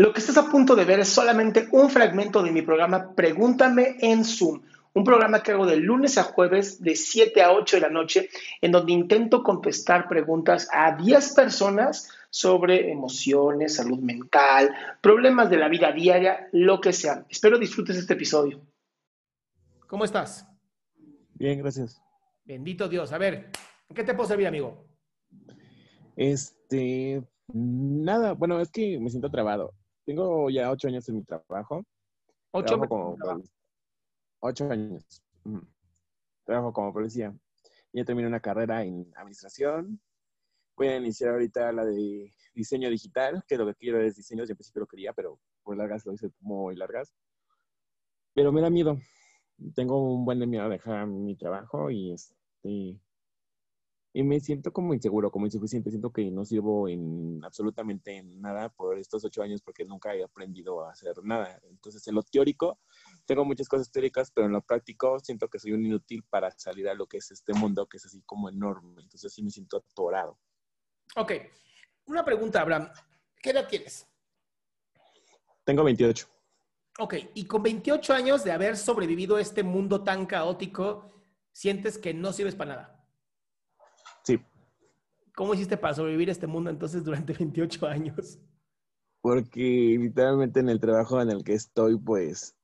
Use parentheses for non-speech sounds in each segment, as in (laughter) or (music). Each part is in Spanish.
Lo que estás a punto de ver es solamente un fragmento de mi programa Pregúntame en Zoom, un programa que hago de lunes a jueves de 7 a 8 de la noche, en donde intento contestar preguntas a 10 personas sobre emociones, salud mental, problemas de la vida diaria, lo que sea. Espero disfrutes este episodio. ¿Cómo estás? Bien, gracias. Bendito Dios. A ver, ¿qué te puedo servir, amigo? Este, nada, bueno, es que me siento trabado. Tengo ya ocho años en mi trabajo. ¿Ocho años? ocho años. Trabajo como policía. Ya terminé una carrera en administración. Voy a iniciar ahorita la de diseño digital, que lo que quiero es diseño. Yo en principio lo quería, pero por largas lo hice muy largas. Pero me da miedo. Tengo un buen miedo a dejar mi trabajo y este y me siento como inseguro, como insuficiente. Siento que no sirvo en absolutamente nada por estos ocho años porque nunca he aprendido a hacer nada. Entonces, en lo teórico, tengo muchas cosas teóricas, pero en lo práctico siento que soy un inútil para salir a lo que es este mundo, que es así como enorme. Entonces, sí me siento atorado. Ok. Una pregunta, Abraham. ¿Qué edad tienes? Tengo 28. Ok. Y con 28 años de haber sobrevivido a este mundo tan caótico, ¿sientes que no sirves para nada? ¿Cómo hiciste para sobrevivir a este mundo entonces durante (laughs) 28 años? Porque literalmente en el trabajo en el que estoy, pues,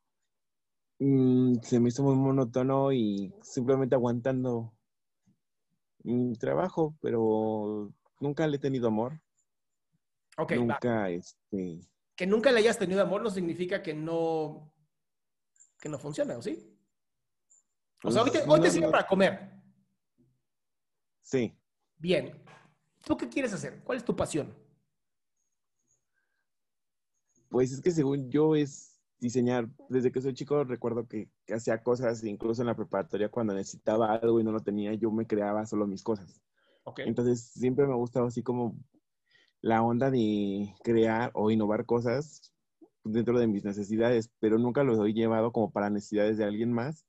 mm, se me hizo muy monótono y simplemente aguantando mi trabajo, pero nunca le he tenido amor. Ok, nunca, este... Que nunca le hayas tenido amor no significa que no, que no funciona, ¿o sí? O sea, hoy te, hoy te sirve para comer. Sí. Bien. ¿Tú qué quieres hacer? ¿Cuál es tu pasión? Pues es que según yo es diseñar. Desde que soy chico recuerdo que, hacía cosas, incluso en la preparatoria cuando necesitaba algo y no lo tenía, yo me creaba solo mis cosas. Okay. Entonces siempre me ha gustado así como la onda de crear o innovar cosas dentro de mis necesidades, pero nunca lo he llevado como para necesidades de alguien más.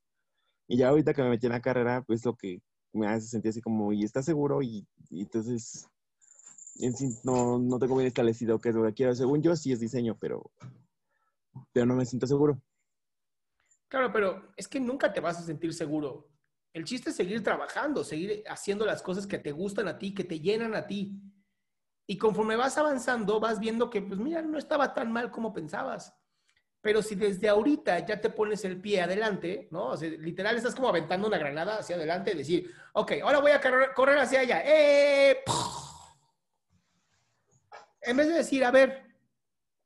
Y ya ahorita que me metí en la carrera, pues lo que me hace sentir así como, ¿y estás seguro? Y, entonces, no, no tengo bien establecido qué es lo que quiero. Según yo, sí es diseño, pero, pero no me siento seguro. Claro, pero es que nunca te vas a sentir seguro. El chiste es seguir trabajando, seguir haciendo las cosas que te gustan a ti, que te llenan a ti. Y conforme vas avanzando, vas viendo que, pues mira, no estaba tan mal como pensabas. Pero si desde ahorita ya te pones el pie adelante, ¿no? O literal estás como aventando una granada hacia adelante y decir, ok, ahora voy a correr, hacia allá. ¡Eh! En vez de decir, a ver,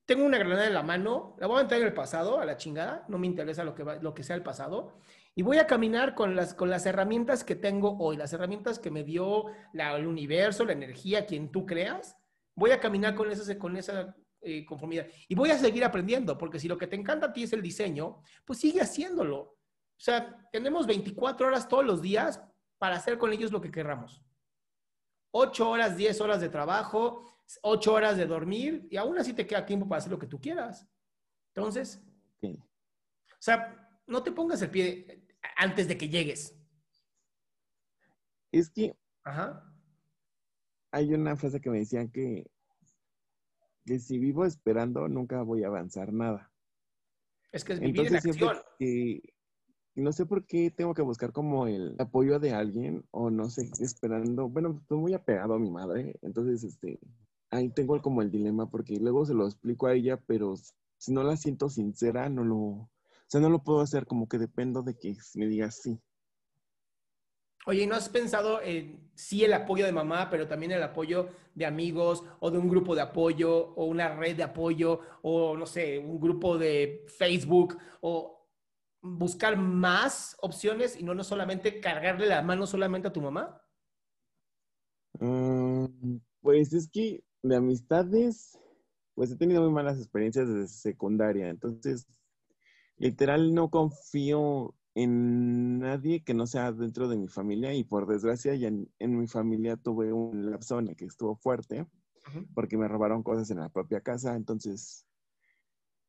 tengo una granada en la mano, la voy a aventar en el pasado, a la chingada, no me interesa lo que, lo que sea el pasado, y voy a caminar con las, con las herramientas que tengo hoy, las herramientas que me dio el universo, la energía, quien tú creas, voy a caminar con, esas, con esa eh, conformidad. Y voy a seguir aprendiendo, porque si lo que te encanta a ti es el diseño, pues sigue haciéndolo. O sea, tenemos 24 horas todos los días para hacer con ellos lo que querramos. 8 horas, 10 horas de trabajo, 8 horas de dormir, y aún así te queda tiempo para hacer lo que tú quieras. Entonces, o sea, no te pongas el pie antes de que llegues. Es que Ajá. hay una frase que me decían que que si vivo esperando nunca voy a avanzar nada. Es que es vivir en acción. no sé por qué tengo que buscar como el apoyo de alguien o no sé, esperando. Bueno, estoy muy apegado a mi madre, entonces este, ahí tengo como el dilema porque luego se lo explico a ella, pero si no la siento sincera, no lo, o sea, no lo puedo hacer como que dependo de que me diga sí. Oye, ¿no has pensado en sí el apoyo de mamá, pero también el apoyo de amigos o de un grupo de apoyo o una red de apoyo o no sé, un grupo de Facebook o buscar más opciones y no, no solamente cargarle la mano solamente a tu mamá? Mm, pues es que de amistades, pues he tenido muy malas experiencias desde secundaria, entonces literal no confío en nadie que no sea dentro de mi familia y por desgracia ya en, mi familia tuve un lapso en el que estuvo fuerte porque me robaron cosas en la propia casa, entonces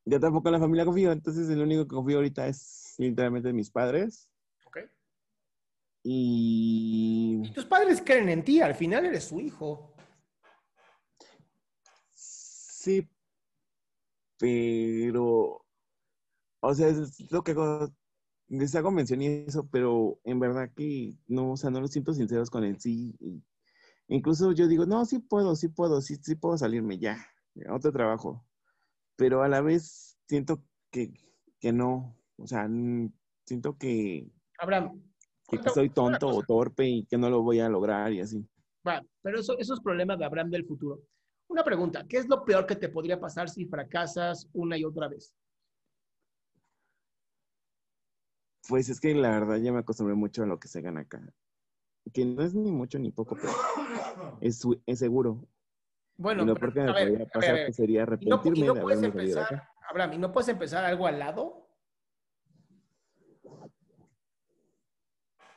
ya tampoco en la familia confío, entonces el único que confío ahorita es literalmente mis padres. Ok. Y... y tus padres creen en ti, al final eres su hijo. Sí, pero, o sea, es lo que hago, les hago mención y eso, pero en verdad que no, o sea, no lo siento sinceros con el sí. Incluso yo digo, no, sí puedo, sí puedo, sí, sí puedo salirme ya, otro trabajo. Pero a la vez siento que, que no, o sea, siento que... Abraham. Que soy tonto o torpe y que no lo voy a lograr y así. Va, pero eso, esos problemas de Abraham del futuro. Una pregunta, ¿qué es lo peor que te podría pasar si fracasas una y otra vez? Pues es que la verdad ya me acostumbré mucho a lo que se gana acá. Que no es ni mucho ni poco, pero es, es seguro. Bueno, y lo que me podría pasar pues, sería arrepentirme no, puedes empezar, Abraham, ¿y no puedes empezar algo al lado?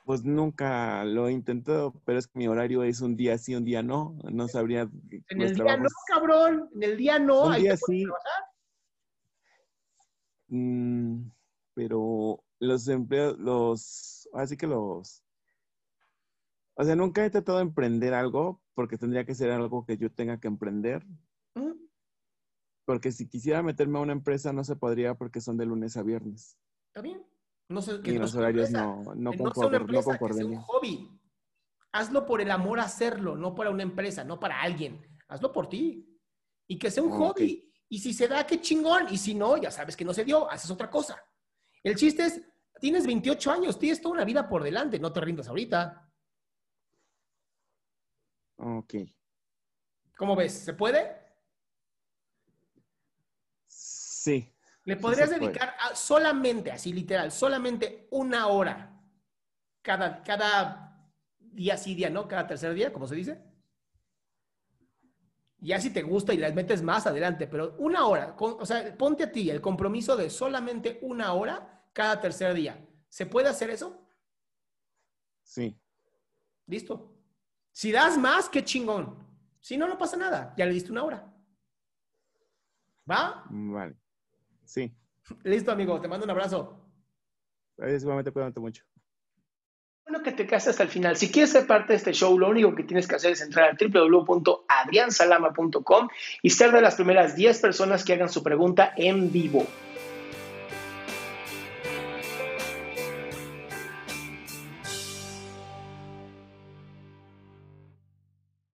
Pues nunca lo he intentado, pero es que mi horario es un día sí, un día no. No sabría. En el día no, cabrón. En el día no. Un día sí. Mm, pero los empleos, los. Así que los. O sea, nunca he tratado de emprender algo porque tendría que ser algo que yo tenga que emprender. Porque si quisiera meterme a una empresa no se podría porque son de lunes a viernes. Está bien. No sé, que y los horarios no, no, no, un hobby. Hazlo por el amor a hacerlo, no para una empresa, no para alguien. Hazlo por ti. Y que sea un hobby. Y si se da, qué chingón. Y si no, ya sabes que no se dio, haces otra cosa. El chiste es, tienes 28 años, tienes toda una vida por delante, no te rindas ahorita. Ok. ¿Cómo ves? ¿Se puede? Sí. Le podrías dedicar solamente, así literal, solamente una hora cada, cada día sí, día no, cada tercer día, como se dice. Ya si te gusta y las metes más adelante, pero una hora, o sea, ponte a ti el compromiso de solamente una hora cada tercer día. ¿Se puede hacer eso? Sí. Listo. Si das más, qué chingón. Si no, no pasa nada. Ya le diste una hora. ¿Va? Vale. Sí. Listo, amigo. Te mando un abrazo. Gracias, igualmente, cuídate mucho. Bueno, que te quedaste hasta el final. Si quieres ser parte de este show, lo único que tienes que hacer es entrar a www.adriansalama.com y ser de las primeras 10 personas que hagan su pregunta en vivo.